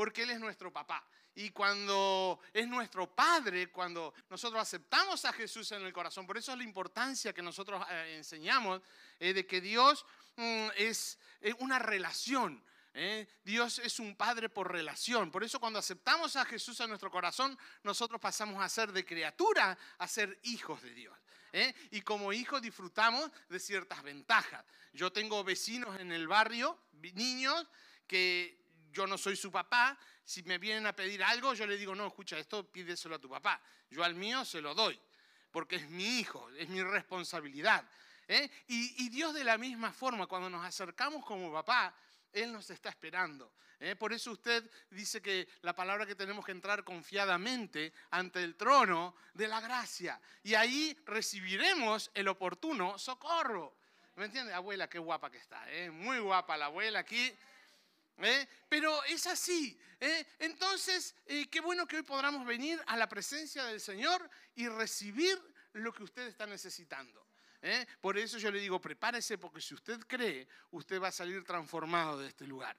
porque Él es nuestro papá. Y cuando es nuestro Padre, cuando nosotros aceptamos a Jesús en el corazón, por eso es la importancia que nosotros eh, enseñamos eh, de que Dios mm, es una relación. ¿eh? Dios es un Padre por relación. Por eso cuando aceptamos a Jesús en nuestro corazón, nosotros pasamos a ser de criatura a ser hijos de Dios. Y como hijos disfrutamos de ciertas ventajas. Yo tengo vecinos en el barrio, niños, que yo no soy su papá, si me vienen a pedir algo, yo le digo, no, escucha, esto pídeselo a tu papá. Yo al mío se lo doy, porque es mi hijo, es mi responsabilidad. ¿eh? Y, Dios de la misma forma, cuando nos acercamos como papá, Él nos está esperando. ¿eh? Por eso usted dice que la palabra que tenemos que entrar confiadamente ante el trono de la gracia. Y ahí recibiremos el oportuno socorro. ¿Me entiende? Abuela, qué guapa que está. ¿eh? Muy guapa la abuela aquí. ¿Eh? Pero es así. ¿eh? Entonces, eh, qué bueno que hoy podamos venir a la presencia del Señor y recibir lo que usted está necesitando. Por eso yo le digo, prepárese porque si usted cree, usted va a salir transformado de este lugar.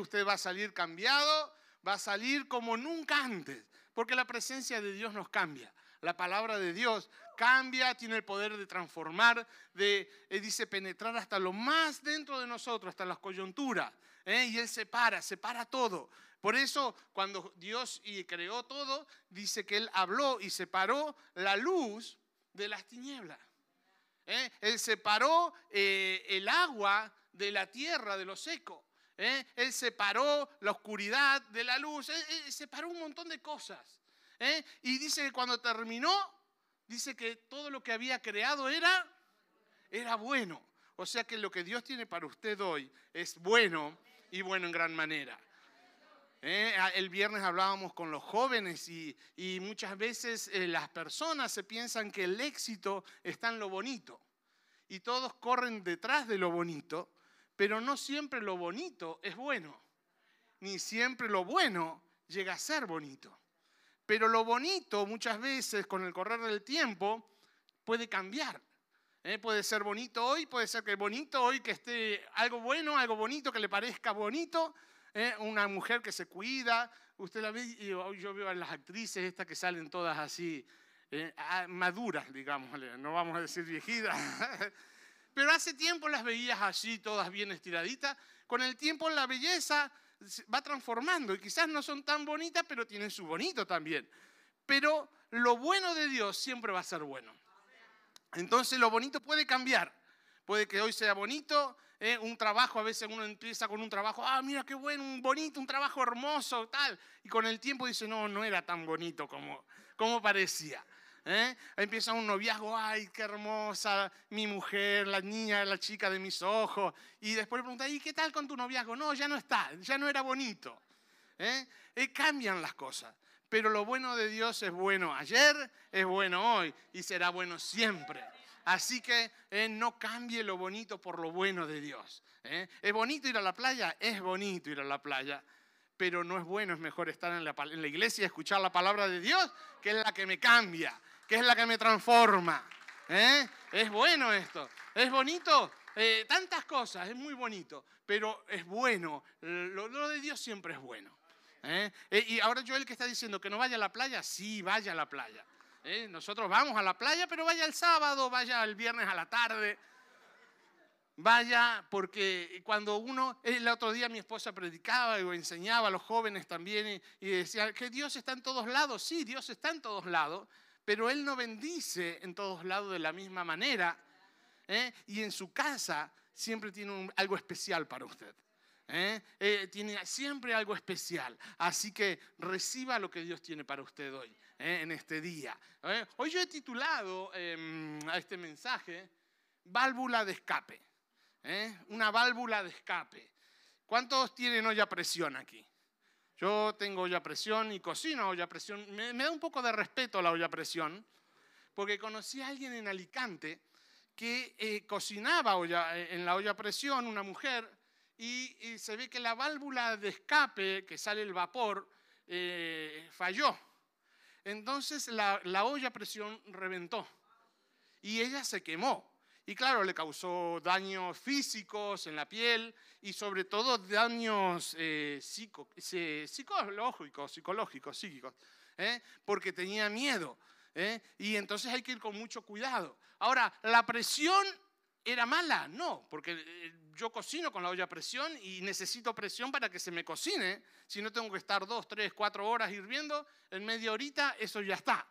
Usted va a salir cambiado, va a salir como nunca antes, porque la presencia de Dios nos cambia. La palabra de Dios cambia, tiene el poder de transformar, de, dice, penetrar hasta lo más dentro de nosotros, hasta las coyunturas. ¿eh? y Él separa, separa todo. Por eso cuando Dios creó todo, dice que Él habló y separó la luz de las tinieblas. ¿eh? Él separó eh, el agua de la tierra, de lo seco. Él separó la oscuridad de la luz. Él, separó un montón de cosas. Y dice que cuando terminó, dice que todo lo que había creado era, era bueno. O sea que lo que Dios tiene para usted hoy es bueno y bueno en gran manera. Eh, el viernes hablábamos con los jóvenes y, muchas veces eh, las personas se piensan que el éxito está en lo bonito y todos corren detrás de lo bonito, pero no siempre lo bonito es bueno, ni siempre lo bueno llega a ser bonito. Pero lo bonito muchas veces con el correr del tiempo puede cambiar. ¿Eh? Puede ser bonito hoy, puede ser que bonito hoy que esté algo bueno, algo bonito que le parezca bonito. ¿eh? Una mujer que se cuida. Usted la ve, y yo veo a las actrices estas que salen todas así, ¿eh? ah, maduras, digamos, no vamos a decir viejitas. Pero hace tiempo las veías así, todas bien estiraditas. Con el tiempo la belleza va transformando y quizás no son tan bonitas, pero tienen su bonito también. Pero lo bueno de Dios siempre va a ser bueno. Entonces lo bonito puede cambiar. Puede que hoy sea bonito, ¿eh? un trabajo, a veces uno empieza con un trabajo, ah, mira qué bueno, un bonito, un trabajo hermoso, tal. Y con el tiempo dice, no, no era tan bonito como, como parecía. ¿Eh? Empieza un noviazgo, ay, qué hermosa, mi mujer, la niña, la chica de mis ojos. Y después le pregunta, ¿y qué tal con tu noviazgo? No, ya no está, ya no era bonito. ¿eh? cambian las cosas. Pero lo bueno de Dios es bueno ayer, es bueno hoy y será bueno siempre. Así que eh, no cambie lo bonito por lo bueno de Dios. ¿eh? ¿Es bonito ir a la playa? Es bonito ir a la playa. Pero no es bueno, es mejor estar en la, en la iglesia y escuchar la palabra de Dios, que es la que me cambia, que es la que me transforma. ¿eh? Es bueno esto. Es bonito. tantas cosas, es muy bonito, pero es bueno. lo de Dios siempre es bueno. ¿eh? Eh, y ahora Joel que está diciendo que no vaya a la playa, sí, vaya a la playa. ¿eh? Nosotros vamos a la playa, pero vaya el sábado, vaya el viernes a la tarde. Vaya, porque cuando uno, el otro día mi esposa predicaba y enseñaba a los jóvenes también y, decía que Dios está en todos lados. Sí, Dios está en todos lados, pero Él no bendice en todos lados de la misma manera. Y en su casa siempre tiene algo especial para usted. ¿eh? Eh, tiene siempre algo especial. Así que reciba lo que Dios tiene para usted hoy, ¿eh? en este día. Hoy yo he titulado em, a este mensaje válvula de escape. Una válvula de escape. ¿Cuántos tienen olla presión aquí? Yo tengo olla presión y cocino olla presión. Me, da un poco de respeto la olla presión, porque conocí a alguien en Alicante que cocinaba en la olla presión, una mujer, y, se ve que la válvula de escape, que sale el vapor, eh, falló. Entonces la, olla a presión reventó y ella se quemó. Y claro, le causó daños físicos en la piel y sobre todo daños eh, psicológicos, psicológicos, psíquicos, ¿eh? porque tenía miedo. ¿eh? Y entonces hay que ir con mucho cuidado. Ahora, ¿la presión era mala? No, porque yo cocino con la olla a presión y necesito presión para que se me cocine. Si no tengo que estar dos, tres, cuatro horas hirviendo, en media horita eso ya está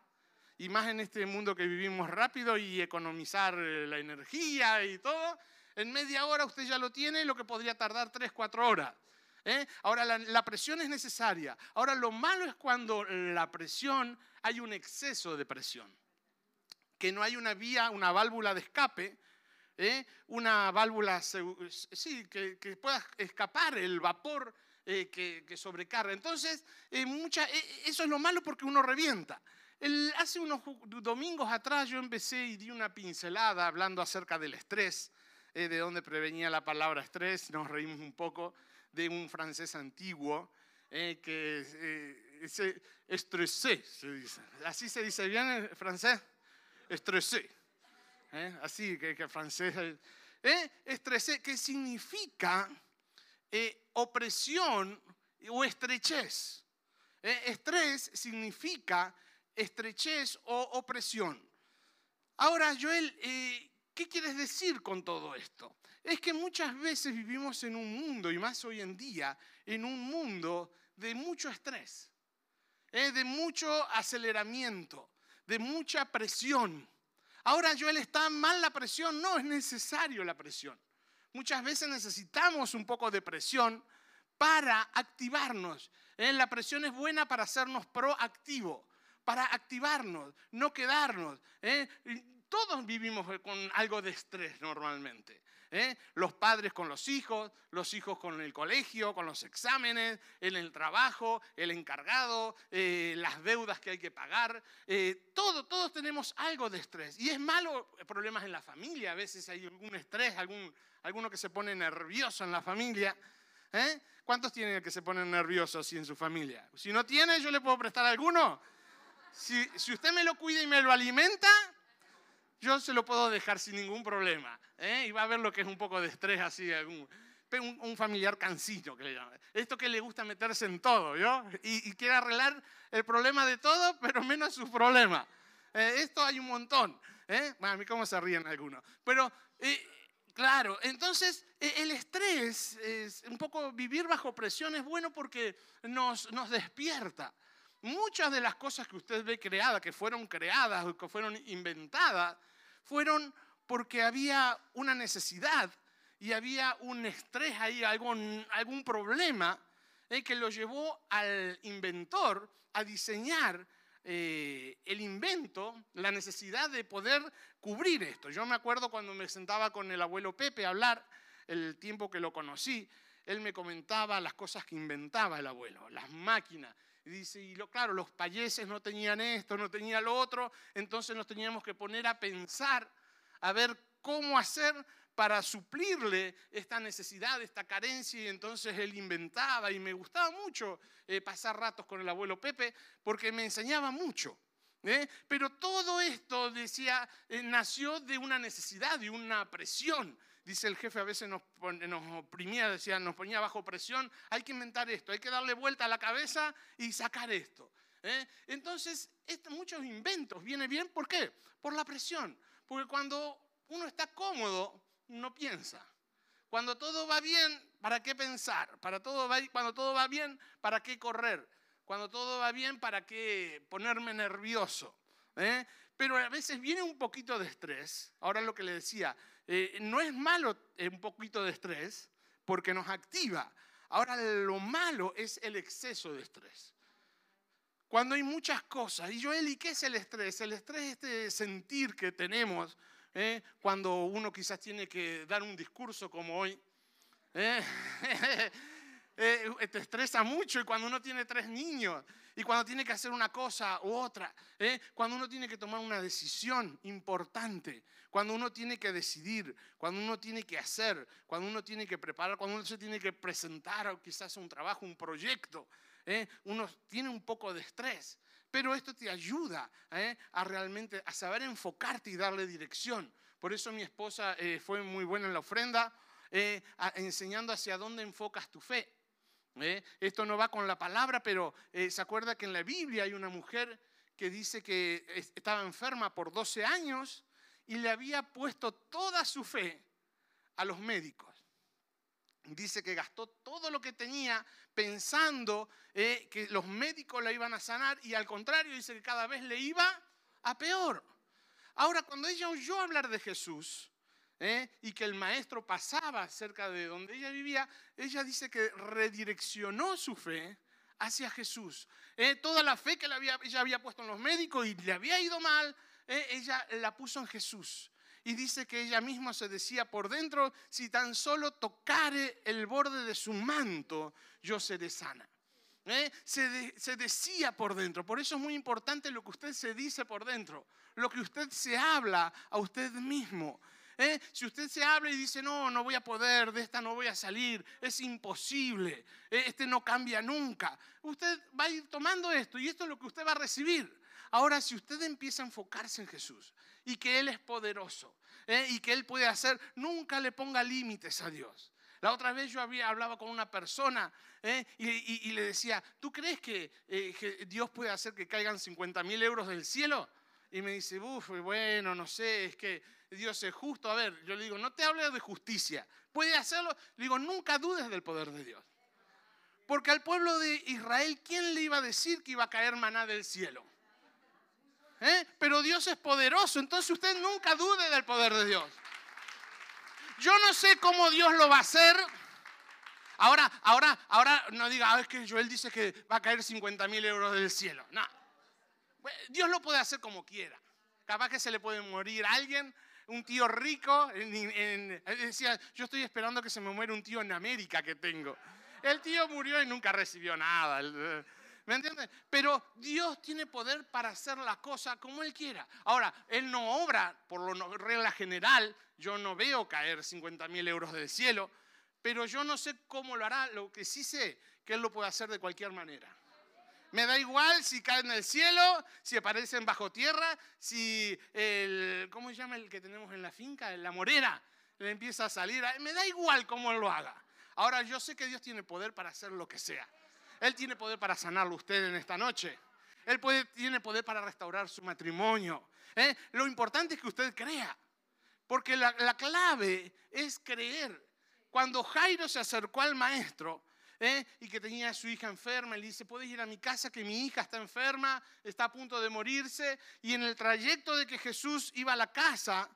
y más en este mundo que vivimos rápido y economizar eh, la energía y todo, en media hora usted ya lo tiene, lo que podría tardar tres, cuatro horas. ¿eh? Ahora, la, presión es necesaria. Ahora, lo malo es cuando la presión, hay un exceso de presión, que no hay una vía, una válvula de escape, ¿eh? una válvula, sí, que, pueda escapar el vapor que, sobrecarga. Entonces, mucha, eso es lo malo porque uno revienta hace unos domingos atrás yo empecé y di una pincelada hablando acerca del estrés, eh, de dónde prevenía la palabra estrés, nos reímos un poco de un francés antiguo eh, que eh, se estresé, se dice. Así se dice bien en francés, estresé. Así que, que francés. estresé, que significa opresión o estrechez. estrés significa estrechez o opresión. Ahora, Joel, eh, ¿qué quieres decir con todo esto? Es que muchas veces vivimos en un mundo, y más hoy en día, en un mundo de mucho estrés, eh, de mucho aceleramiento, de mucha presión. Ahora, Joel, ¿está mal la presión? No, es necesario la presión. Muchas veces necesitamos un poco de presión para activarnos. Eh, la presión es buena para hacernos proactivos para activarnos, no quedarnos. ¿eh? Todos vivimos con algo de estrés normalmente. ¿eh? Los padres con los hijos, los hijos con el colegio, con los exámenes, en el trabajo, el encargado, eh, las deudas que hay que pagar. todo, todos tenemos algo de estrés. Y es malo problemas en la familia. A veces hay algún estrés, algún, alguno que se pone nervioso en la familia. ¿Cuántos tienen que se ponen nerviosos así en su familia? Si no tiene, yo le puedo prestar alguno. Si, usted me lo cuida y me lo alimenta, yo se lo puedo dejar sin ningún problema. ¿eh? Y va a ver lo que es un poco de estrés así, un, un familiar cansino que le llaman. Esto que le gusta meterse en todo, ¿yo? Y, quiere arreglar el problema de todo, pero menos su problema. Eh, esto hay un montón. ¿eh? Bueno, a mí cómo se ríen algunos. Pero, claro, entonces el estrés, es un poco vivir bajo presión es bueno porque nos, nos despierta. Muchas de las cosas que usted ve creadas, que fueron creadas o que fueron inventadas, fueron porque había una necesidad y había un estrés ahí, algún, algún problema eh, que lo llevó al inventor a diseñar eh, el invento, la necesidad de poder cubrir esto. Yo me acuerdo cuando me sentaba con el abuelo Pepe a hablar, el tiempo que lo conocí, él me comentaba las cosas que inventaba el abuelo, las máquinas y dice, y lo, claro, los payeses no tenían esto, no tenían lo otro, entonces nos teníamos que poner a pensar, a ver cómo hacer para suplirle esta necesidad, esta carencia, y entonces él inventaba y me gustaba mucho eh, pasar ratos con el abuelo Pepe porque me enseñaba mucho. ¿eh? Pero todo esto, decía, eh, nació de una necesidad, de una presión. Dice el jefe, a veces nos, oprimía, decía, nos ponía bajo presión, hay que inventar esto, hay que darle vuelta a la cabeza y sacar esto. ¿eh? Entonces, muchos inventos vienen bien, ¿por qué? Por la presión. Porque cuando uno está cómodo, no piensa. Cuando todo va bien, ¿para qué pensar? Para todo va, cuando todo va bien, ¿para qué correr? Cuando todo va bien, ¿para qué ponerme nervioso? ¿Eh? Pero a veces viene un poquito de estrés. Ahora lo que le decía, eh, no es malo un poquito de estrés porque nos activa. Ahora lo malo es el exceso de estrés. Cuando hay muchas cosas. Y yo, Eli, ¿qué es el estrés? El estrés es este sentir que tenemos ¿eh? cuando uno quizás tiene que dar un discurso como hoy. ¿eh? te estresa mucho y cuando uno tiene tres niños y cuando tiene que hacer una cosa u otra, ¿eh? cuando uno tiene que tomar una decisión importante, cuando uno tiene que decidir, cuando uno tiene que hacer, cuando uno tiene que preparar, cuando uno se tiene que presentar quizás un trabajo, un proyecto, ¿eh? uno tiene un poco de estrés. Pero esto te ayuda ¿eh? a realmente a saber enfocarte y darle dirección. Por eso mi esposa eh, fue muy buena en la ofrenda, eh, enseñando hacia dónde enfocas tu fe. ¿Eh? Esto no va con la palabra, pero se acuerda que en la Biblia hay una mujer que dice que estaba enferma por 12 años y le había puesto toda su fe a los médicos. Dice que gastó todo lo que tenía pensando eh, que los médicos la iban a sanar y al contrario dice que cada vez le iba a peor. Ahora, cuando ella oyó hablar de Jesús eh, y que el maestro pasaba cerca de donde ella vivía, ella dice que redireccionó su fe hacia Jesús. Eh, toda la fe que ella había puesto en los médicos y le había ido mal, ella la puso en Jesús. Y dice que ella misma se decía por dentro, si tan solo tocare el borde de su manto, yo seré sana. ¿Eh? Se, se, decía por dentro. Por eso es muy importante lo que usted se dice por dentro, lo que usted se habla a usted mismo. ¿Eh? Si usted se habla y dice, no, no voy a poder, de esta no voy a salir, es imposible, ¿eh? este no cambia nunca, usted va a ir tomando esto y esto es lo que usted va a recibir. Ahora, si usted empieza a enfocarse en Jesús y que Él es poderoso ¿eh? y que Él puede hacer, nunca le ponga límites a Dios. La otra vez yo había, hablaba con una persona ¿eh? y, le decía, ¿tú crees que, eh, que, Dios puede hacer que caigan 50 mil euros del cielo? Y me dice, uff, bueno, no sé, es que Dios es justo. A ver, yo le digo, no te hables de justicia. ¿Puede hacerlo? Le digo, nunca dudes del poder de Dios. Porque al pueblo de Israel, ¿quién le iba a decir que iba a caer maná del cielo? ¿Eh? Pero Dios es poderoso, entonces usted nunca dude del poder de Dios. Yo no sé cómo Dios lo va a hacer. Ahora, ahora, ahora no diga, ah, es que Joel dice que va a caer 50 mil euros del cielo. No. Dios lo puede hacer como quiera. Capaz que se le puede morir a alguien, un tío rico. decía, yo estoy esperando que se me muera un tío en América que tengo. El tío murió y nunca recibió nada. ¿Me entiendes? Pero Dios tiene poder para hacer las cosas como Él quiera. Ahora, Él no obra por lo regla general. Yo no veo caer 50 mil euros del cielo, pero yo no sé cómo lo hará. Lo que sí sé, que Él lo puede hacer de cualquier manera. Me da igual si caen en el cielo, si aparecen bajo tierra, si el, ¿cómo se llama el que tenemos en la finca? La morera le empieza a salir. Me da igual cómo lo haga. Ahora yo sé que Dios tiene poder para hacer lo que sea. Él tiene poder para sanarlo usted en esta noche. Él tiene poder para restaurar su matrimonio. ¿eh? Lo importante es que usted crea. Porque la, clave es creer. Cuando Jairo se acercó al maestro, ¿eh? y que tenía a su hija enferma. Le dice, puedes ir a mi casa que mi hija está enferma, está a punto de morirse. Y en el trayecto de que Jesús iba a la casa,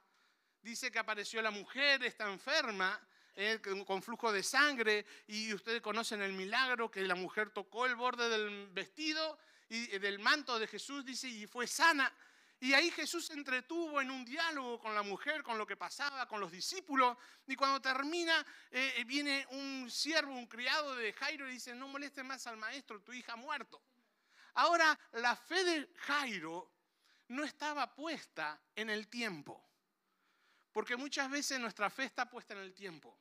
dice que apareció la mujer, está enferma, eh, con flujo de sangre, y ustedes conocen el milagro que la mujer tocó el borde del vestido y eh, del manto de Jesús, dice, y fue sana. Y ahí Jesús se entretuvo en un diálogo con la mujer, con lo que pasaba, con los discípulos. Y cuando termina, eh, viene un siervo, un criado de Jairo y dice, no moleste más al maestro, tu hija ha muerto. Ahora, la fe de Jairo no estaba puesta en el tiempo. Porque muchas veces nuestra fe está puesta en el tiempo.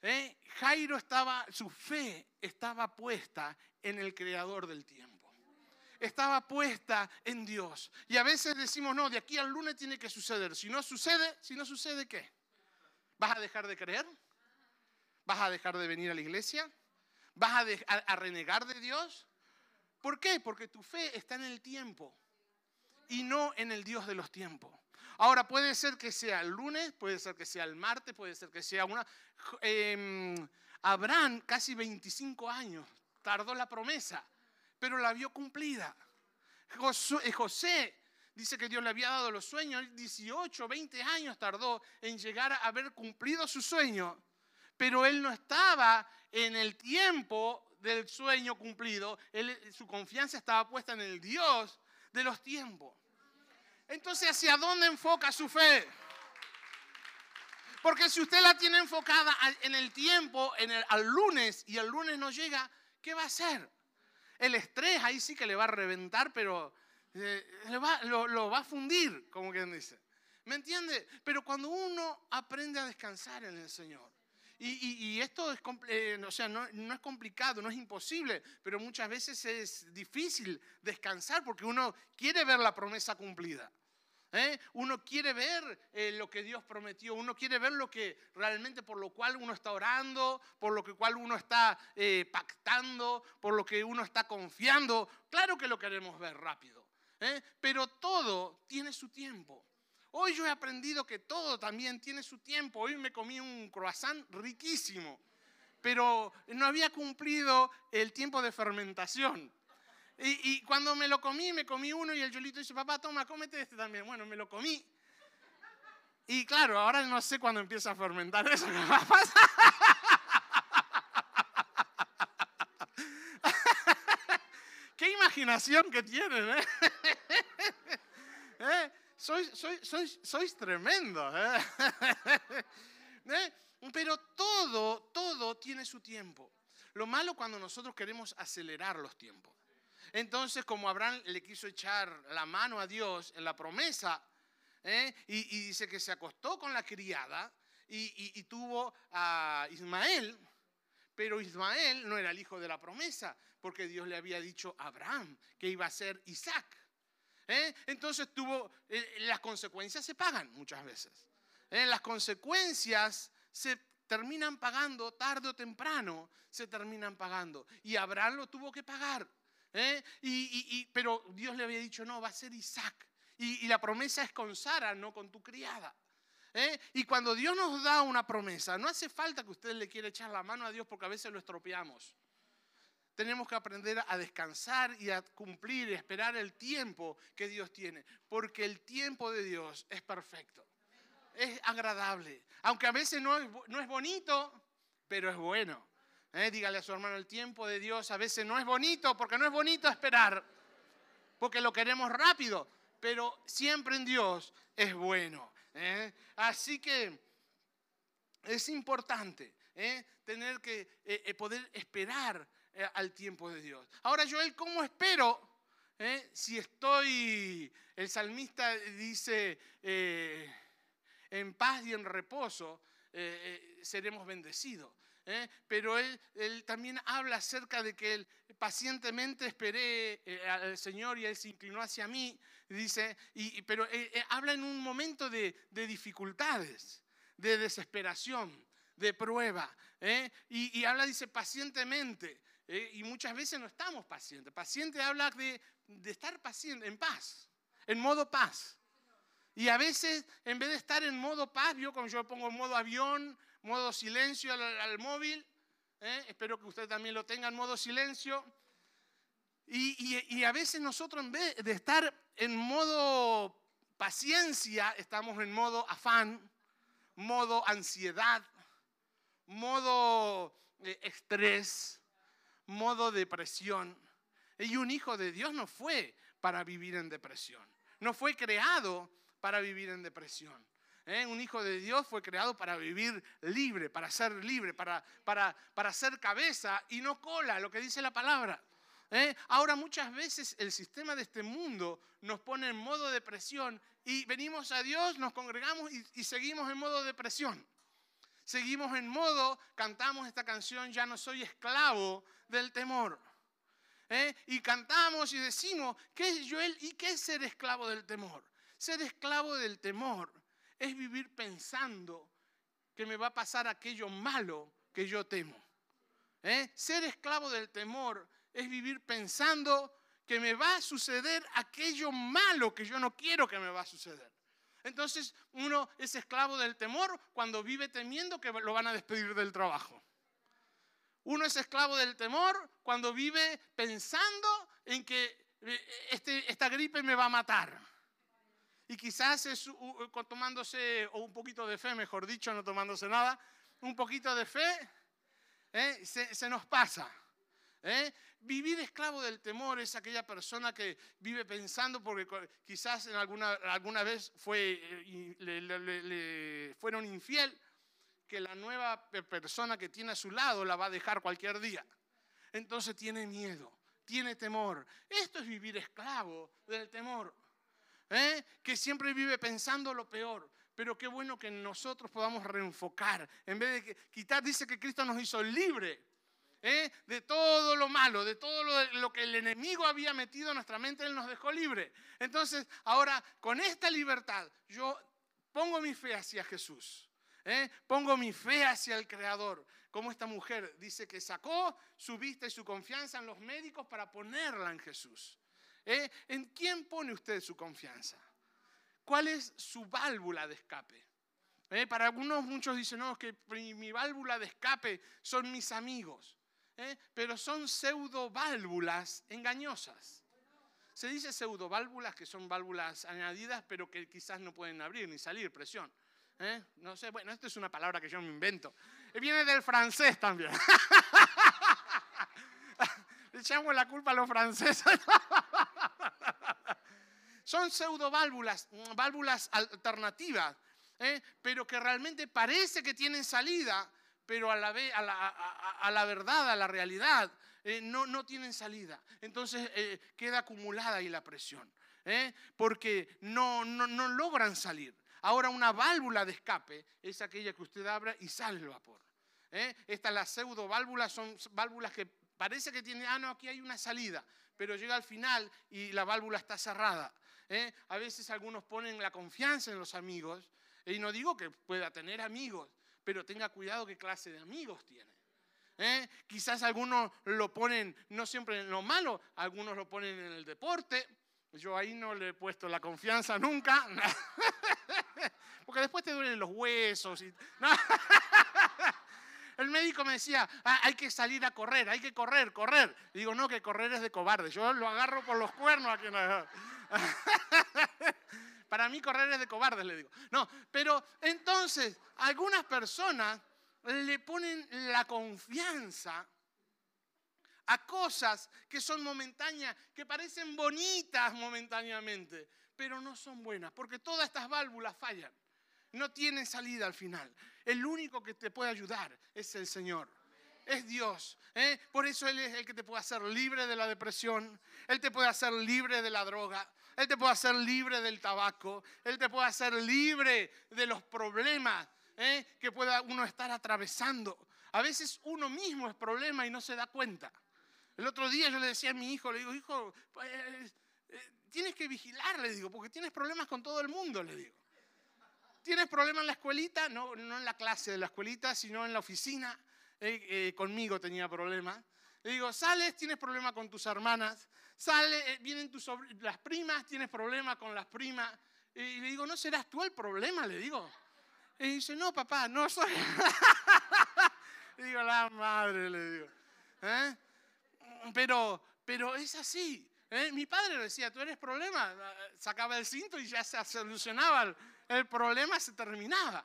¿Eh? Jairo estaba, su fe estaba puesta en el creador del tiempo. Estaba puesta en Dios. Y a veces decimos, no, de aquí al lunes tiene que suceder. Si no sucede, si no sucede, ¿qué? ¿Vas a dejar de creer? ¿Vas a dejar de venir a la iglesia? ¿Vas a, a renegar de Dios? ¿Por qué? Porque tu fe está en el tiempo y no en el Dios de los tiempos. Ahora puede ser que sea el lunes, puede ser que sea el martes, puede ser que sea una... Em, Abraham, casi 25 años, tardó la promesa, pero la vio cumplida. Eh, José, dice que Dios le había dado los sueños, 18, 20 años tardó en llegar a haber cumplido su sueño, pero él no estaba en el tiempo del sueño cumplido, su confianza estaba puesta en el Dios de los tiempos. Entonces, ¿hacia dónde enfoca su fe? Porque si usted la tiene enfocada en el tiempo, en al lunes, y el lunes no llega, ¿qué va a hacer? El estrés ahí sí que le va a reventar, pero eh, lo, va a fundir, como quien dice. ¿Me entiende? Pero cuando uno aprende a descansar en el Señor, y, esto es, eh, o sea, no, no, es complicado, no es imposible, pero muchas veces es difícil descansar porque uno quiere ver la promesa cumplida. ¿Eh? Uno quiere ver eh, lo que Dios prometió, uno quiere ver lo que realmente por lo cual uno está orando, por lo que cual uno está eh, pactando, por lo que uno está confiando. Claro que lo queremos ver rápido, pero todo tiene su tiempo. Hoy yo he aprendido que todo también tiene su tiempo. Hoy me comí un croissant riquísimo, pero no había cumplido el tiempo de fermentación. Y, cuando me lo comí, me comí uno y el Yolito dice, papá, toma, cómete este también. Bueno, me lo comí. Y claro, ahora no sé cuándo empieza a fermentar eso que va. Qué imaginación que tienen, ¿eh? ¿Eh? Sois, sois, sois, sois tremendos, ¿eh? ¿Eh? Pero todo, todo tiene su tiempo. Lo malo cuando nosotros queremos acelerar los tiempos. Entonces, como Abraham le quiso echar la mano a Dios en la promesa, ¿eh? y, dice que se acostó con la criada y, tuvo a Ismael, pero Ismael no era el hijo de la promesa, porque Dios le había dicho a Abraham que iba a ser Isaac. ¿eh? Entonces tuvo, eh, las consecuencias se pagan muchas veces. Las consecuencias se terminan pagando tarde o temprano, se terminan pagando. Y Abraham lo tuvo que pagar. ¿Eh? Y, pero Dios le había dicho, no, va a ser Isaac. Y, la promesa es con Sara, no con tu criada. ¿eh? Y cuando Dios nos da una promesa, no hace falta que usted le quiera echar la mano a Dios porque a veces lo estropeamos. Tenemos que aprender a descansar y a cumplir y esperar el tiempo que Dios tiene, porque el tiempo de Dios es perfecto, es agradable, aunque a veces no es, no es bonito, pero es bueno. Eh, dígale a su hermano, el tiempo de Dios a veces no es bonito, porque no es bonito esperar, porque lo queremos rápido, pero siempre en Dios es bueno. ¿eh? Así que es importante ¿eh? tener que poder esperar al tiempo de Dios. Ahora, Joel, ¿cómo espero? Si estoy, el salmista dice, en paz y en reposo seremos bendecidos. ¿Eh? pero él, él, también habla acerca de que él pacientemente esperé eh, al Señor y él se inclinó hacia mí, dice, y, pero eh, habla en un momento de, de, dificultades, de desesperación, de prueba, y, y, habla, dice, pacientemente, y muchas veces no estamos pacientes, paciente habla de, de estar paciente, en paz, en modo paz. Y a veces, en vez de estar en modo paz, yo como yo pongo en modo avión, modo silencio al, móvil. ¿eh? Espero que usted también lo tenga en modo silencio. Y, a veces nosotros en vez de estar en modo paciencia, estamos en modo afán, modo ansiedad, modo eh, estrés, modo depresión. Y un hijo de Dios no fue para vivir en depresión. No fue creado para vivir en depresión. ¿Eh? Un hijo de Dios fue creado para vivir libre, para ser libre, para, para, para ser cabeza y no cola, lo que dice la palabra. ¿eh? Ahora muchas veces el sistema de este mundo nos pone en modo depresión y venimos a Dios, nos congregamos y, seguimos en modo depresión. Seguimos en modo, cantamos esta canción, ya no soy esclavo del temor. ¿eh? Y cantamos y decimos, ¿qué es Joel y qué es ser esclavo del temor? Ser esclavo del temor es vivir pensando que me va a pasar aquello malo que yo temo. ¿Eh? Ser esclavo del temor es vivir pensando que me va a suceder aquello malo que yo no quiero que me va a suceder. Entonces uno es esclavo del temor cuando vive temiendo que lo van a despedir del trabajo. Uno es esclavo del temor cuando vive pensando en que eh, este, esta gripe me va a matar. Y quizás es tomándose, o un poquito de fe, mejor dicho, no tomándose nada, un poquito de fe, ¿eh? se, nos pasa. ¿eh? Vivir esclavo del temor es aquella persona que vive pensando, porque quizás en alguna, alguna vez fue, eh, le, fueron infiel, que la nueva persona que tiene a su lado la va a dejar cualquier día. Entonces tiene miedo, tiene temor. Esto es vivir esclavo del temor. ¿Eh? que siempre vive pensando lo peor. Pero qué bueno que nosotros podamos reenfocar. En vez de quitar, dice que Cristo nos hizo libre. ¿eh? de todo lo malo, de todo lo, lo, que el enemigo había metido en nuestra mente, Él nos dejó libre. Entonces, ahora, con esta libertad, yo pongo mi fe hacia Jesús. ¿eh? Pongo mi fe hacia el Creador. Como esta mujer dice que sacó su vista y su confianza en los médicos para ponerla en Jesús. ¿Eh? ¿En quién pone usted su confianza? ¿Cuál es su válvula de escape? ¿Eh? Para algunos, muchos dicen, no, es que mi válvula de escape son mis amigos. Pero son pseudo válvulas engañosas. Se dice pseudo válvulas que son válvulas añadidas, pero que quizás no pueden abrir ni salir, presión. ¿Eh? No sé, bueno, esto es una palabra que yo me invento. Viene del francés también. Le echamos la culpa a los franceses. Son pseudo válvulas, válvulas alternativas, ¿eh? pero que realmente parece que tienen salida, pero a la, verdad, a la realidad, eh, no, no, tienen salida. Entonces queda acumulada ahí la presión, porque no, no, no logran salir. Ahora una válvula de escape es aquella que usted abra y sale el vapor. ¿eh? Estas las pseudo válvulas son válvulas que parece que tienen, ah, no, aquí hay una salida, pero llega al final y la válvula está cerrada. ¿Eh? A veces algunos ponen la confianza en los amigos, y no digo que pueda tener amigos, pero tenga cuidado qué clase de amigos tiene. ¿eh? Quizás algunos lo ponen, no siempre en lo malo, algunos lo ponen en el deporte. Yo ahí no le he puesto la confianza nunca. porque después te duelen los huesos. El médico me decía, ah, hay que salir a correr, hay que correr, correr. Digo, no, que correr es de cobarde. Yo lo agarro por los cuernos aquí. Para mí correr es de cobarde, le digo. No, pero entonces algunas personas le ponen la confianza a cosas que son momentáneas, que parecen bonitas momentáneamente, pero no son buenas, porque todas estas válvulas fallan no tiene salida al final. El único que te puede ayudar es el Señor. Es Dios. ¿eh? Por eso Él es el que te puede hacer libre de la depresión. Él te puede hacer libre de la droga. Él te puede hacer libre del tabaco. Él te puede hacer libre de los problemas ¿eh? que pueda uno estar atravesando. A veces uno mismo es problema y no se da cuenta. El otro día yo le decía a mi hijo, le digo, hijo, pues, eh, tienes que vigilar, le digo, porque tienes problemas con todo el mundo, le digo. ¿Tienes problemas en la escuelita? No, en la clase de la escuelita, sino en la oficina. Eh, eh, conmigo tenía problemas. Le digo, sales, tienes problemas con tus hermanas. Sale, eh, vienen tus las primas, tienes problemas con las primas. Y le digo, ¿no serás tú el problema? Le digo. Y dice, no, papá, no soy. le digo, la madre, le digo. Pero, pero es así. Mi padre decía, tú eres problema. Sacaba el cinto y ya se solucionaba el problema se terminaba.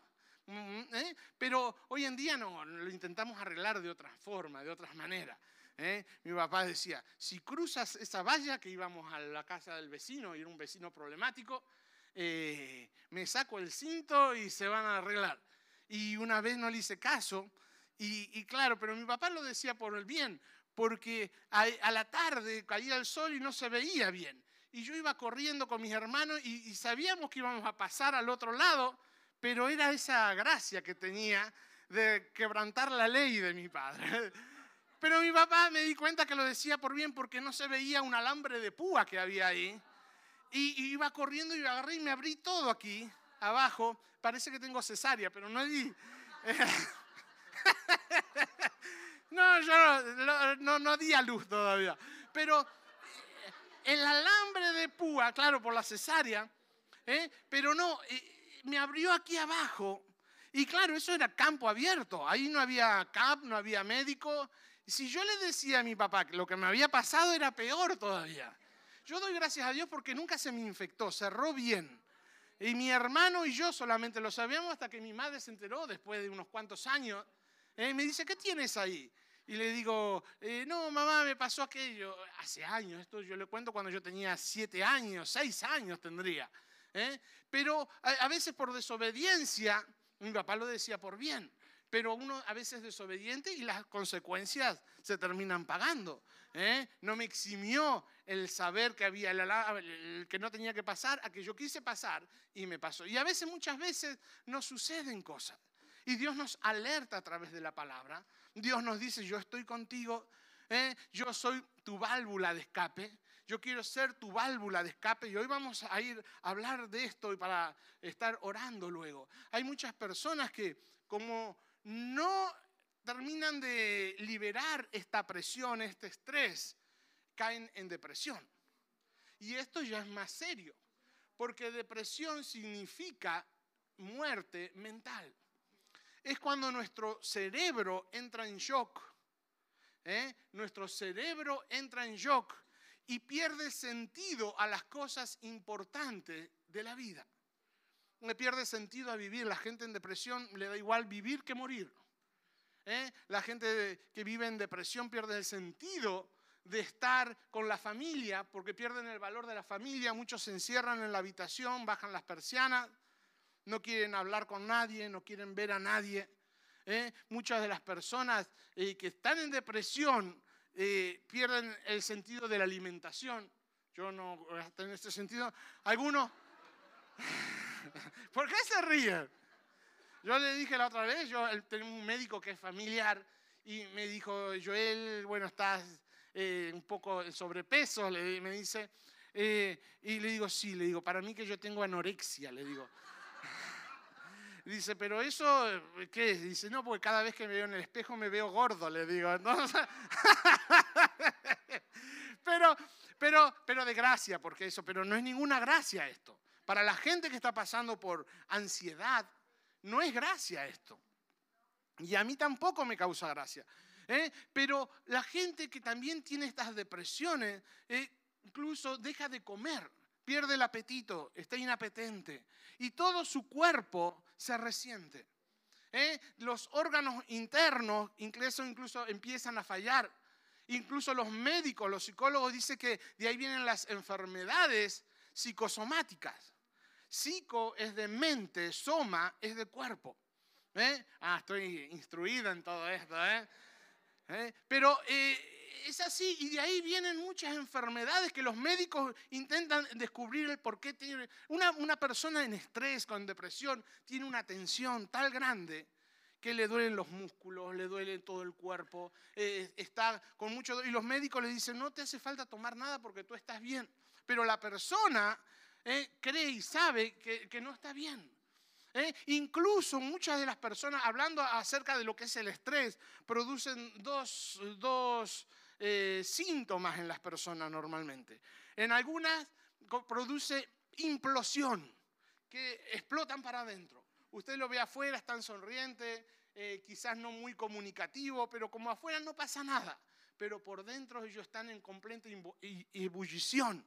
Mm, ¿eh? Pero hoy en día no, lo intentamos arreglar de otra forma, de otras maneras. ¿Eh? Mi papá decía, si cruzas esa valla que íbamos a la casa del vecino y era un vecino problemático, eh, me saco el cinto y se van a arreglar. Y una vez no le hice caso, y, claro, pero mi papá lo decía por el bien, porque a la tarde caía el sol y no se veía bien y yo iba corriendo con mis hermanos y, sabíamos que íbamos a pasar al otro lado, pero era esa gracia que tenía de quebrantar la ley de mi padre. Pero mi papá me di cuenta que lo decía por bien porque no se veía un alambre de púa que había ahí. Y, iba corriendo y agarré y me abrí todo aquí, abajo. Parece que tengo cesárea, pero no di. no, yo no, no di a luz todavía. Pero el alambre de púa, claro, por la cesárea, ¿eh? pero no, eh, me abrió aquí abajo. Y claro, eso era campo abierto. Ahí no había CAP, no había médico. Si yo le decía a mi papá que lo que me había pasado era peor todavía. Yo doy gracias a Dios porque nunca se me infectó, cerró bien. Y mi hermano y yo solamente lo sabíamos hasta que mi madre se enteró después de unos cuantos años. ¿eh? me dice, ¿qué tienes ahí? y le digo, eh, no, mamá, me pasó aquello. Hace años, esto yo le cuento cuando yo tenía siete años, seis años tendría. ¿eh? Pero a, veces por desobediencia, mi papá lo decía por bien, pero uno a veces es desobediente y las consecuencias se terminan pagando. ¿eh? No me eximió el saber que había, el, que no tenía que pasar, a que yo quise pasar y me pasó. Y a veces, muchas veces, no suceden cosas. Y Dios nos alerta a través de la palabra. Dios nos dice, yo estoy contigo, ¿eh? yo soy tu válvula de escape. Yo quiero ser tu válvula de escape y hoy vamos a ir a hablar de esto y para estar orando luego. Hay muchas personas que como no terminan de liberar esta presión, este estrés, caen en depresión. Y esto ya es más serio, porque depresión significa muerte mental. Es cuando nuestro cerebro entra en shock. ¿eh? Nuestro cerebro entra en shock y pierde sentido a las cosas importantes de la vida. Le pierde sentido a vivir. La gente en depresión le da igual vivir que morir. ¿eh? La gente que vive en depresión pierde el sentido de estar con la familia porque pierden el valor de la familia. Muchos se encierran en la habitación, bajan las persianas, no quieren hablar con nadie, no quieren ver a nadie. ¿eh? Muchas de las personas eh, que están en depresión pierden el sentido de la alimentación. Yo no, en este sentido, algunos... ¿Por qué se ríen? Yo le dije la otra vez, yo tengo un médico que es familiar y me dijo, Joel, bueno, estás eh, un poco sobrepeso, le, me dice, eh, y le digo, sí, le digo, para mí que yo tengo anorexia, le digo. Dice, pero eso, ¿qué es? Dice, no, porque cada vez que me veo en el espejo me veo gordo, le digo. pero, pero, pero de gracia, porque eso, pero no es ninguna gracia esto. Para la gente que está pasando por ansiedad, no es gracia esto. Y a mí tampoco me causa gracia. ¿eh? Pero la gente que también tiene estas depresiones, eh, incluso deja de comer, pierde el apetito, está inapetente. Y todo su cuerpo se resiente. ¿eh? Los órganos internos incluso, incluso empiezan a fallar. Incluso los médicos, los psicólogos dicen que de ahí vienen las enfermedades psicosomáticas. Psico es de mente, soma es de cuerpo. ¿Eh? Ah, estoy instruida en todo esto. ¿eh? ¿Eh? Pero es así, y de ahí vienen muchas enfermedades que los médicos intentan descubrir el por qué tiene. Una, persona en estrés, con depresión, tiene una tensión tal grande que le duelen los músculos, le duele todo el cuerpo, está con mucho... Y los médicos le dicen, no te hace falta tomar nada porque tú estás bien. Pero la persona ¿eh? cree y sabe que, no está bien. ¿eh? Incluso muchas de las personas, hablando acerca de lo que es el estrés, producen dos, eh, síntomas en las personas normalmente. En algunas produce implosión, que explotan para adentro. Usted lo ve afuera, están sonrientes, quizás no muy comunicativo, pero como afuera no pasa nada. Pero por dentro ellos están en completa ebullición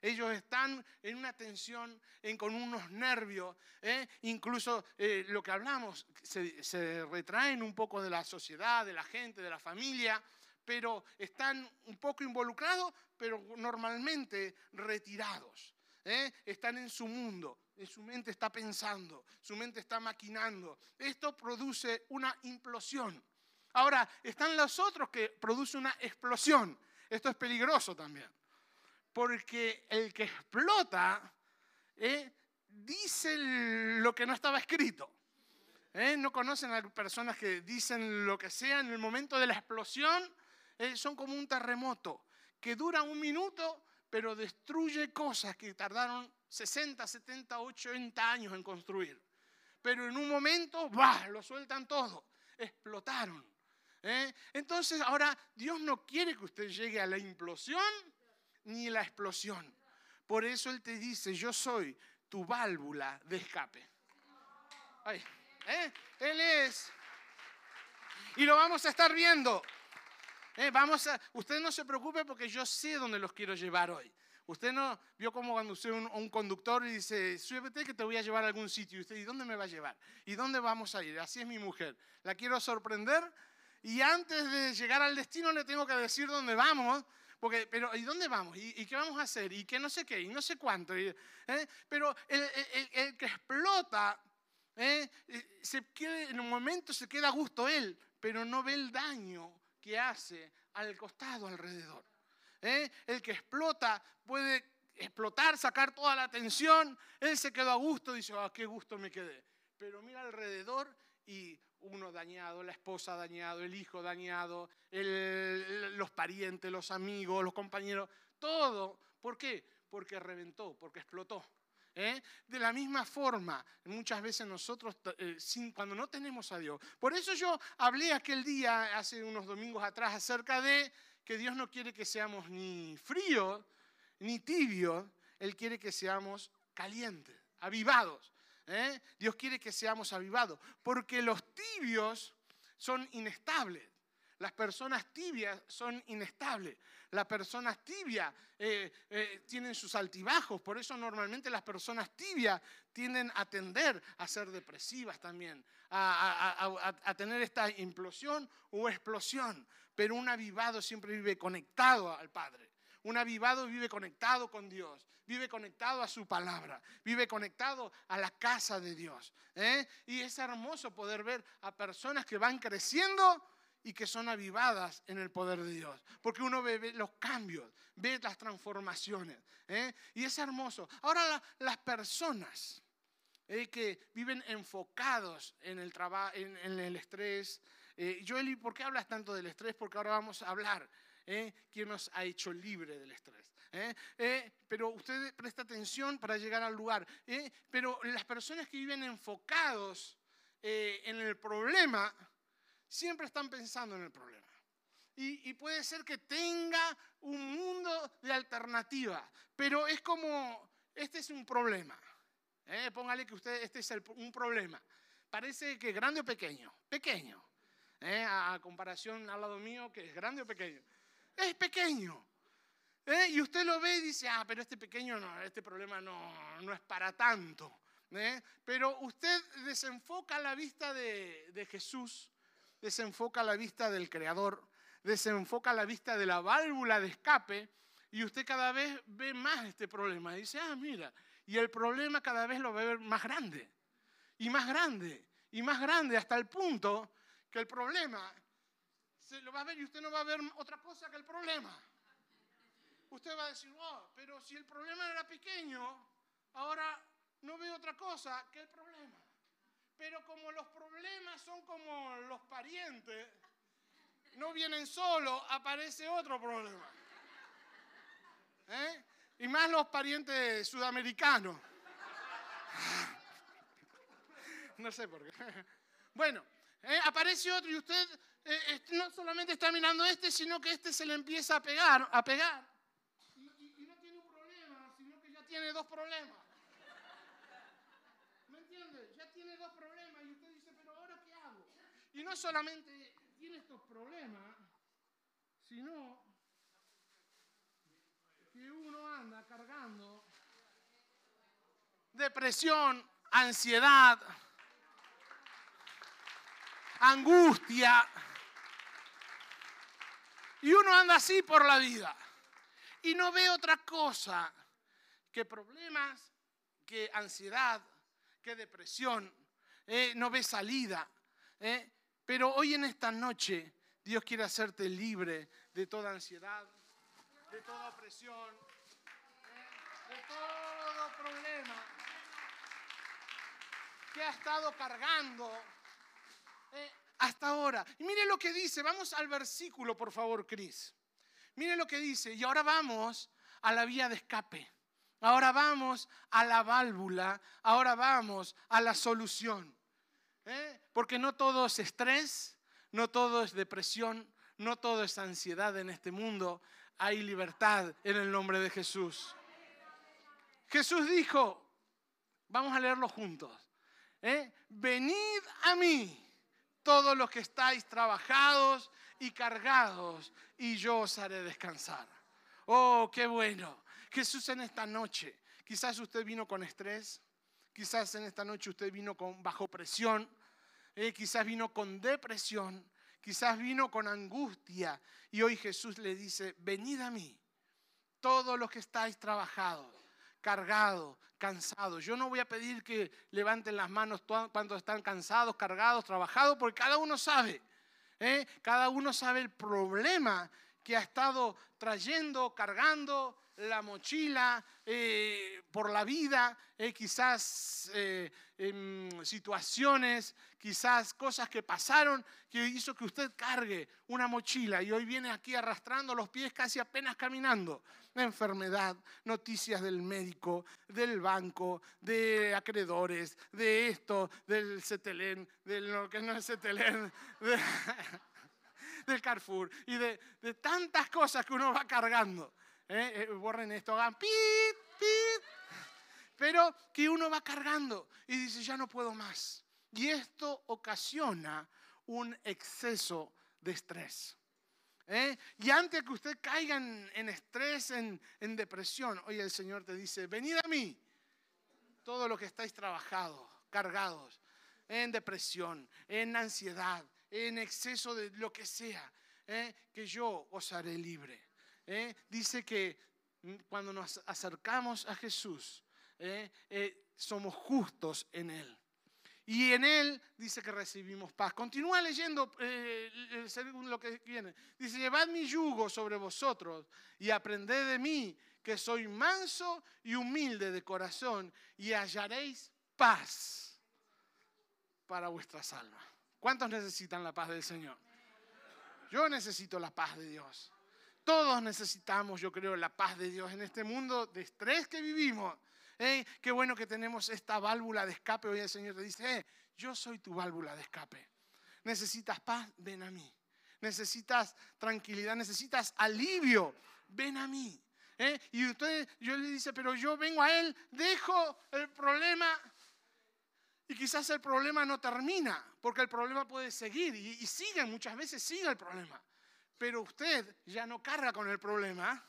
ellos están en una tensión, en, con unos nervios, ¿eh? incluso eh, lo que hablamos, se, retraen un poco de la sociedad, de la gente, de la familia, pero están un poco involucrados, pero normalmente retirados. ¿eh? Están en su mundo, en su mente está pensando, su mente está maquinando. Esto produce una implosión. Ahora, están los otros que producen una explosión. Esto es peligroso también. Porque el que explota eh, dice lo que no estaba escrito. Eh, no conocen a personas que dicen lo que sea en el momento de la explosión. Eh, son como un terremoto que dura un minuto, pero destruye cosas que tardaron 60, 70, 80 años en construir. Pero en un momento, ¡bah! Lo sueltan todo. Explotaron. Entonces, ahora Dios no quiere que usted llegue a la implosión, ni la explosión. Por eso Él te dice, yo soy tu válvula de escape. ¿eh? Él es. Y lo vamos a estar viendo. ¿eh? Vamos a, usted no se preocupe porque yo sé dónde los quiero llevar hoy. Usted no vio como cuando usted un, un conductor y dice, súbete que te voy a llevar a algún sitio. Y usted, ¿y dónde me va a llevar? ¿Y dónde vamos a ir? Así es mi mujer. La quiero sorprender y antes de llegar al destino le tengo que decir dónde vamos porque, pero ¿y dónde vamos? ¿Y, qué vamos a hacer? ¿Y qué no sé qué? ¿Y no sé cuánto? ¿eh? Pero el, que explota, ¿eh? se quede, en un momento se queda a gusto él, pero no ve el daño que hace al costado alrededor. ¿eh? El que explota puede explotar, sacar toda la atención, él se quedó a gusto, dice, ah, qué gusto me quedé. Pero mira alrededor y dañado, la esposa dañado, el hijo dañado, los parientes, los amigos, los compañeros, todo. ¿Por qué? Porque reventó, porque explotó. ¿eh? De la misma forma, muchas veces nosotros, eh, cuando no tenemos a Dios. Por eso yo hablé aquel día, hace unos domingos atrás, acerca de que Dios no quiere que seamos ni fríos ni tibios, Él quiere que seamos calientes, avivados. ¿Eh? Dios quiere que seamos avivados, porque los tibios son inestables. Las personas tibias son inestables. Las personas tibias eh, eh, tienen sus altibajos. Por eso normalmente las personas tibias tienden a tender a ser depresivas también, a, tener esta implosión o explosión. Pero un avivado siempre vive conectado al Padre. Un avivado vive conectado con Dios, vive conectado a su palabra, vive conectado a la casa de Dios. ¿eh? Y es hermoso poder ver a personas que van creciendo y que son avivadas en el poder de Dios. Porque uno ve, los cambios, ve las transformaciones. ¿eh? Y es hermoso. Ahora las personas ¿eh? que viven enfocados en el trabajo, en, el estrés. Eh, Joeli, ¿por qué hablas tanto del estrés? Porque ahora vamos a hablar. ¿Eh? ¿Quién nos ha hecho libre del estrés? pero usted presta atención para llegar al lugar. Pero las personas que viven enfocados en el problema, siempre están pensando en el problema. Y, puede ser que tenga un mundo de alternativas, pero es como, este es un problema. ¿eh? Póngale que usted, este es un problema. Parece que grande o pequeño, pequeño. ¿eh? A, comparación al lado mío, que es grande o pequeño. Es pequeño. ¿eh? Y usted lo ve y dice, ah, pero este pequeño no, este problema no, no es para tanto. Pero usted desenfoca la vista de, de Jesús desenfoca la vista del Creador, desenfoca la vista de la válvula de escape y usted cada vez ve más este problema. dice, ah, mira, y el problema cada vez lo ver más grande, y más grande, y más grande, hasta el punto que el problema lo va a ver y usted no va a ver otra cosa que el problema. Usted va a decir, oh, pero si el problema era pequeño, ahora no veo otra cosa que el problema. Pero como los problemas son como los parientes, no vienen solos, aparece otro problema. ¿Eh? Y más los parientes sudamericanos. No sé por qué. Bueno, ¿eh? aparece otro y usted eh, no solamente está mirando este, sino que este se le empieza a pegar, a pegar. y no tiene un problema, sino que ya tiene dos problemas. Ya tiene dos problemas y usted dice, pero ahora qué hago? Y no solamente tiene estos problemas, sino que uno anda cargando depresión, ansiedad, angustia. Y uno anda así por la vida. Y no ve otra cosa que problemas, que ansiedad, qué depresión, eh, no ves salida. Eh. Pero hoy en esta noche Dios quiere hacerte libre de toda ansiedad, de toda opresión, eh, de todo problema que ha estado cargando hasta ahora. Y mire lo que dice, vamos al versículo, por favor, Cris. Mire lo que dice, y ahora vamos a la vía de escape. Ahora vamos a la válvula, ahora vamos a la solución. ¿eh? Porque no todo es estrés, no todo es depresión, no todo es ansiedad en este mundo. Hay libertad en el nombre de Jesús. Jesús dijo, vamos a leerlo juntos, ¿eh? venid a mí todos los que estáis trabajados y cargados, y yo os haré descansar. Oh, qué bueno. Jesús en esta noche, quizás usted vino con estrés, quizás en esta noche usted vino con bajo presión, eh, quizás vino con depresión, quizás vino con angustia y hoy Jesús le dice, venid a mí, todos los que estáis trabajados, cargados, cansados. Yo no voy a pedir que levanten las manos cuando están cansados, cargados, trabajados, porque cada uno sabe, ¿eh? cada uno sabe el problema que ha estado trayendo, cargando la mochila eh, por la vida, eh, quizás eh, situaciones, quizás cosas que pasaron que hizo que usted cargue una mochila y hoy viene aquí arrastrando los pies casi apenas caminando. Enfermedad, noticias del médico, del banco, de acreedores, de esto, del CETELEN, de lo que no es CETELEN, del Carrefour y de, de tantas cosas que uno va cargando. ¿eh? Eh, borren esto, hagan pit, pit. Pero que uno va cargando y dice, ya no puedo más. Y esto ocasiona un exceso de estrés. ¿Eh? Y antes que usted caiga en, estrés, en, depresión, hoy el Señor te dice, venid a mí, todo lo que estáis trabajados, cargados, en depresión, en ansiedad, en exceso de lo que sea, que yo os haré libre. ¿eh? dice que mm, cuando nos acercamos a Jesús, ¿eh? Eh, somos justos en Él. Y en Él dice que recibimos paz. Continúa leyendo lo que viene. Dice, llevad mi yugo sobre vosotros y aprended de mí, que soy manso y humilde de corazón, y hallaréis paz para vuestras almas. ¿Cuántos necesitan la paz del Señor? Yo necesito la paz de Dios. Todos necesitamos, yo creo, la paz de Dios en este mundo de estrés que vivimos. ¿Eh? Qué bueno que tenemos esta válvula de escape. Hoy el Señor te dice, eh, yo soy tu válvula de escape. Necesitas paz, ven a mí. Necesitas tranquilidad, necesitas alivio, ven a mí. ¿eh? Y usted, yo le dice, pero yo vengo a Él, dejo el problema y quizás el problema no termina, porque el problema puede seguir y, y sigue, muchas veces sigue el problema pero usted ya no carga con el problema,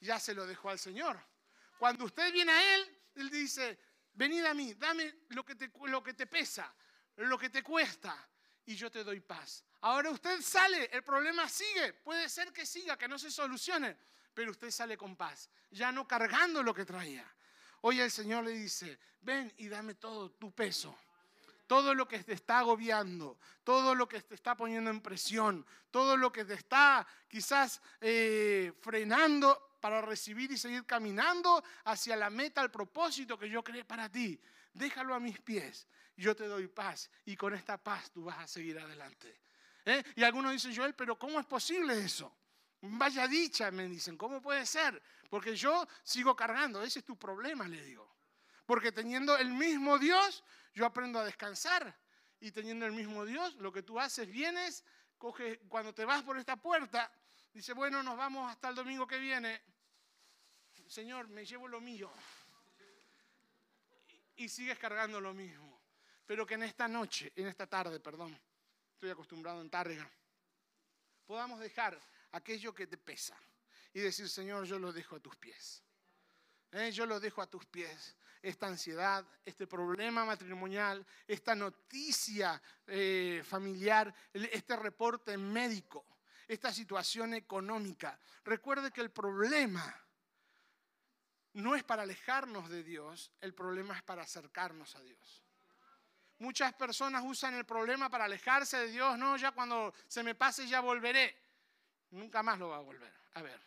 ya se lo dejó al Señor. Cuando usted viene a Él, Él dice, venid a mí, dame lo que te, pesa, lo que te cuesta, y yo te doy paz. Ahora usted sale, el problema sigue, puede ser que siga, que no se solucione, pero usted sale con paz, ya no cargando lo que traía. Hoy el Señor le dice, ven y dame todo tu peso todo lo que te está agobiando, todo lo que te está poniendo en presión, todo lo que te está quizás eh, frenando para recibir y seguir caminando hacia la meta, el propósito que yo creé para ti. Déjalo a mis pies, yo te doy paz y con esta paz tú vas a seguir adelante. ¿Eh? Y algunos dicen, Joel, pero ¿cómo es posible eso? Vaya dicha, me dicen, ¿cómo puede ser? Porque yo sigo cargando, ese es tu problema, le digo. Porque teniendo el mismo Dios, yo aprendo a descansar. Y teniendo el mismo Dios, lo que tú haces, vienes, coge, cuando te vas por esta puerta, dice, bueno, nos vamos hasta el domingo que viene. Señor, me llevo lo mío. Y sigues cargando lo mismo. Pero que en esta noche, en esta tarde, perdón, estoy acostumbrado en Tárrega, podamos dejar aquello que te pesa y decir, Señor, yo lo dejo a tus pies. Eh, yo lo dejo a tus pies. Esta ansiedad, este problema matrimonial, esta noticia eh, familiar, este reporte médico, esta situación económica. Recuerde que el problema no es para alejarnos de Dios, el problema es para acercarnos a Dios. Muchas personas usan el problema para alejarse de Dios. No, ya cuando se me pase ya volveré. Nunca más lo va a volver. A ver.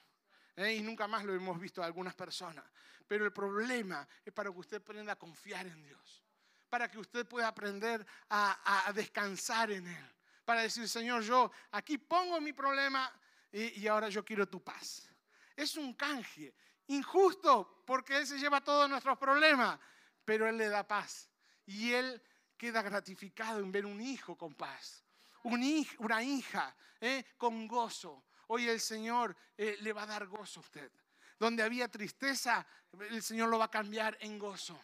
¿eh? y nunca más lo hemos visto a algunas personas. Pero el problema es para que usted aprenda a confiar en Dios, para que usted pueda aprender a, descansar en Él, para decir, Señor, yo aquí pongo mi problema y, y ahora yo quiero tu paz. Es un canje injusto porque Él se lleva todos nuestros problemas, pero Él le da paz y Él queda gratificado en ver un hijo con paz, una hija ¿eh? con gozo, Hoy el Señor eh, le va a dar gozo a usted. Donde había tristeza, el Señor lo va a cambiar en gozo.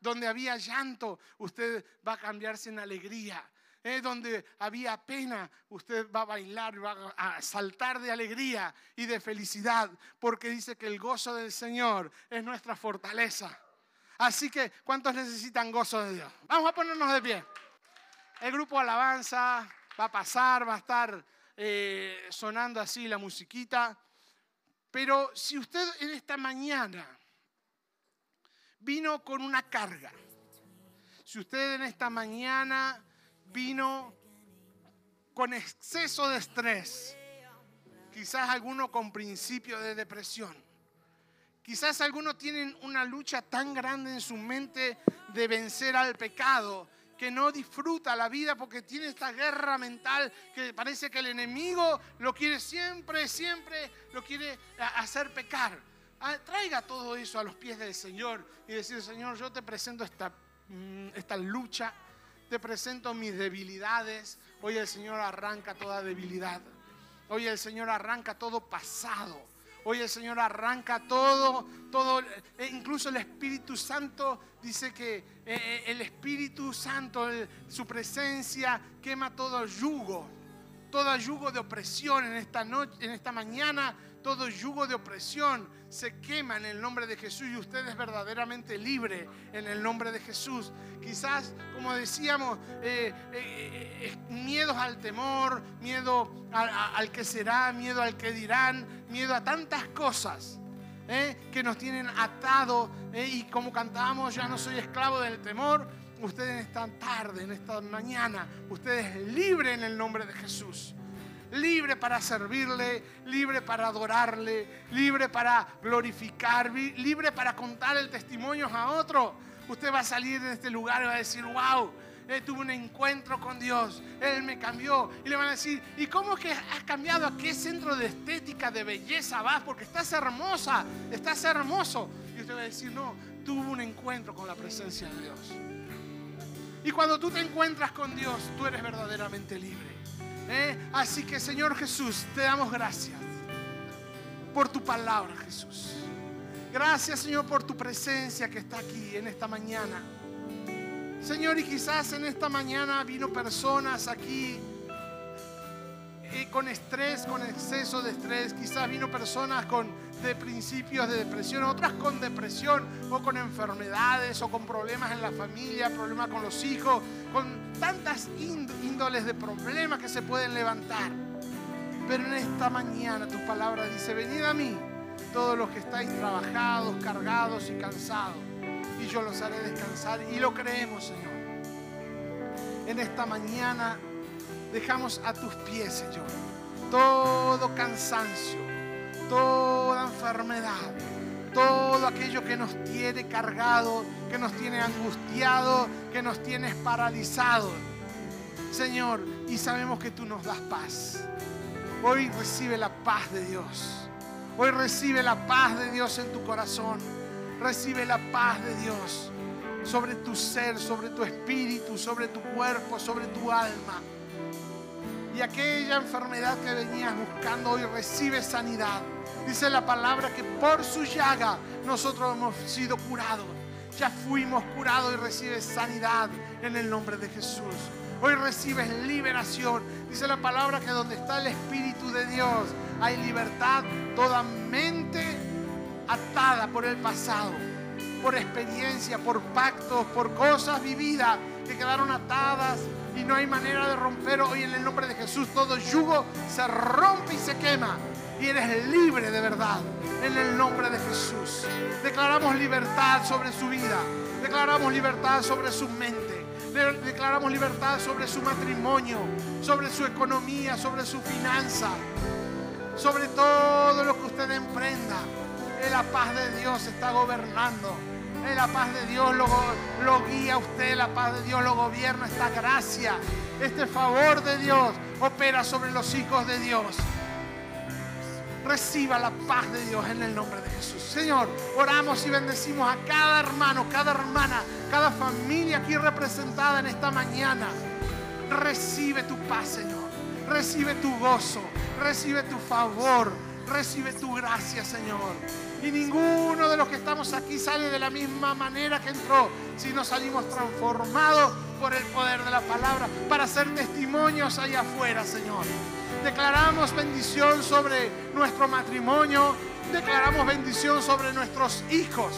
Donde había llanto, usted va a cambiarse en alegría. Eh, donde había pena, usted va a bailar, va a saltar de alegría y de felicidad, porque dice que el gozo del Señor es nuestra fortaleza. Así que, ¿cuántos necesitan gozo de Dios? Vamos a ponernos de pie. El grupo Alabanza va a pasar, va a estar eh, sonando así la musiquita. Pero si usted en esta mañana vino con una carga, si usted en esta mañana vino con exceso de estrés, quizás alguno con principio de depresión. Quizás algunos tienen una lucha tan grande en su mente de vencer al pecado que no disfruta la vida porque tiene esta guerra mental que parece que el enemigo lo quiere siempre, siempre lo quiere hacer pecar. Ah, traiga todo eso a los pies del Señor y decir, Señor, yo te presento esta, mm, esta lucha, te presento mis debilidades. Hoy el Señor arranca toda debilidad. Hoy el Señor arranca todo pasado. Hoy el Señor arranca todo, todo, e incluso el Espíritu Santo dice que eh, eh, el Espíritu Santo, su presencia quema todo yugo, todo yugo de opresión en esta noche, en esta mañana todo yugo de opresión se quema en el nombre de Jesús y usted es verdaderamente libre en el nombre de Jesús. Quizás, como decíamos, eh, eh, eh, miedos al temor, miedo al que será, miedo al que dirán, miedo a tantas cosas. que nos tienen atado y como cantábamos, ya no soy esclavo del temor, usted en esta tarde, en esta mañana, usted es libre en el nombre de Jesús libre para servirle, libre para adorarle, libre para glorificar, libre para contar el testimonio a otro. Usted va a salir de este lugar y va a decir, wow, eh, tuve un encuentro con Dios, Él me cambió. Y le van a decir, ¿y cómo es que has cambiado? ¿A qué centro de estética, de belleza vas? Porque estás hermosa, estás hermoso. Y usted va a decir, no, tuve un encuentro con la presencia de Dios. Y cuando tú te encuentras con Dios, tú eres verdaderamente libre. ¿Eh? Así que Señor Jesús, te damos gracias por tu palabra, Jesús. Gracias, Señor, por tu presencia que está aquí en esta mañana. Señor, y quizás en esta mañana vino personas aquí con estrés, con exceso de estrés. Quizás vino personas con de principios de depresión, otras con depresión o con enfermedades o con problemas en la familia, problemas con los hijos, con tantas índoles de problemas que se pueden levantar. Pero en esta mañana tu palabra dice, venid a mí todos los que estáis trabajados, cargados y cansados, y yo los haré descansar. Y lo creemos, Señor. En esta mañana dejamos a tus pies, Señor, todo cansancio, toda enfermedad, todo aquello que nos tiene cargado, que nos tiene angustiado, que nos tiene paralizado. Señor, y sabemos que tú nos das paz. Hoy recibe la paz de Dios. Hoy recibe la paz de Dios en tu corazón. Recibe la paz de Dios sobre tu ser, sobre tu espíritu, sobre tu cuerpo, sobre tu alma. Y aquella enfermedad que venías buscando hoy recibe sanidad. Dice la palabra que por su llaga nosotros hemos sido curados. Ya fuimos curados y recibes sanidad en el nombre de Jesús. Hoy recibes liberación. Dice la palabra que donde está el Espíritu de Dios hay libertad. Toda mente atada por el pasado, por experiencia, por pactos, por cosas vividas que quedaron atadas y no hay manera de romper hoy en el nombre de Jesús. Todo yugo se rompe y se quema y eres libre de verdad. En el nombre de Jesús. Declaramos libertad sobre su vida, declaramos libertad sobre su mente, declaramos libertad sobre su matrimonio, sobre su economía, sobre su finanza, sobre todo lo que usted emprenda. La paz de Dios está gobernando. La paz de Dios lo, lo guía a usted, la paz de Dios lo gobierna, esta gracia, este favor de Dios opera sobre los hijos de Dios. Reciba la paz de Dios en el nombre de Jesús. Señor, oramos y bendecimos a cada hermano, cada hermana, cada familia aquí representada en esta mañana. Recibe tu paz, Señor. Recibe tu gozo. Recibe tu favor. Recibe tu gracia, Señor. Y ninguno de los que estamos aquí sale de la misma manera que entró, sino salimos transformados por el poder de la palabra para ser testimonios allá afuera, Señor. Declaramos bendición sobre nuestro matrimonio, declaramos bendición sobre nuestros hijos.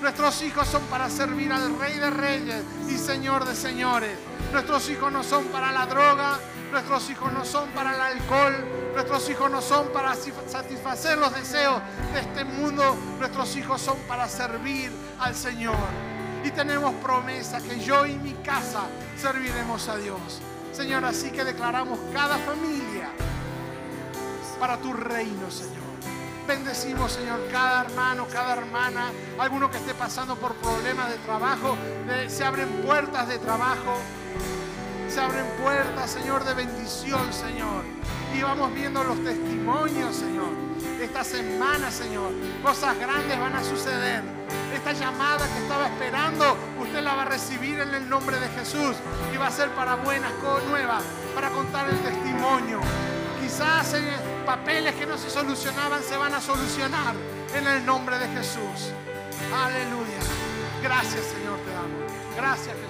Nuestros hijos son para servir al Rey de Reyes y Señor de Señores. Nuestros hijos no son para la droga, Nuestros hijos no son para el alcohol. Nuestros hijos no son para satisfacer los deseos de este mundo. Nuestros hijos son para servir al Señor. Y tenemos promesa que yo y mi casa serviremos a Dios. Señor, así que declaramos cada familia para tu reino, Señor. Bendecimos, Señor, cada hermano, cada hermana, alguno que esté pasando por problemas de trabajo, se abren puertas de trabajo, se abren puertas, Señor, de bendición, Señor. Y vamos viendo los testimonios, Señor. Esta semana, Señor, cosas grandes van a suceder. Esta llamada que estaba esperando, la va a recibir en el nombre de Jesús. Y va a ser para buenas, nuevas, para contar el testimonio. Quizás en papeles que no se solucionaban se van a solucionar en el nombre de Jesús. Aleluya. Gracias, Señor, te damos. Gracias, Jesús.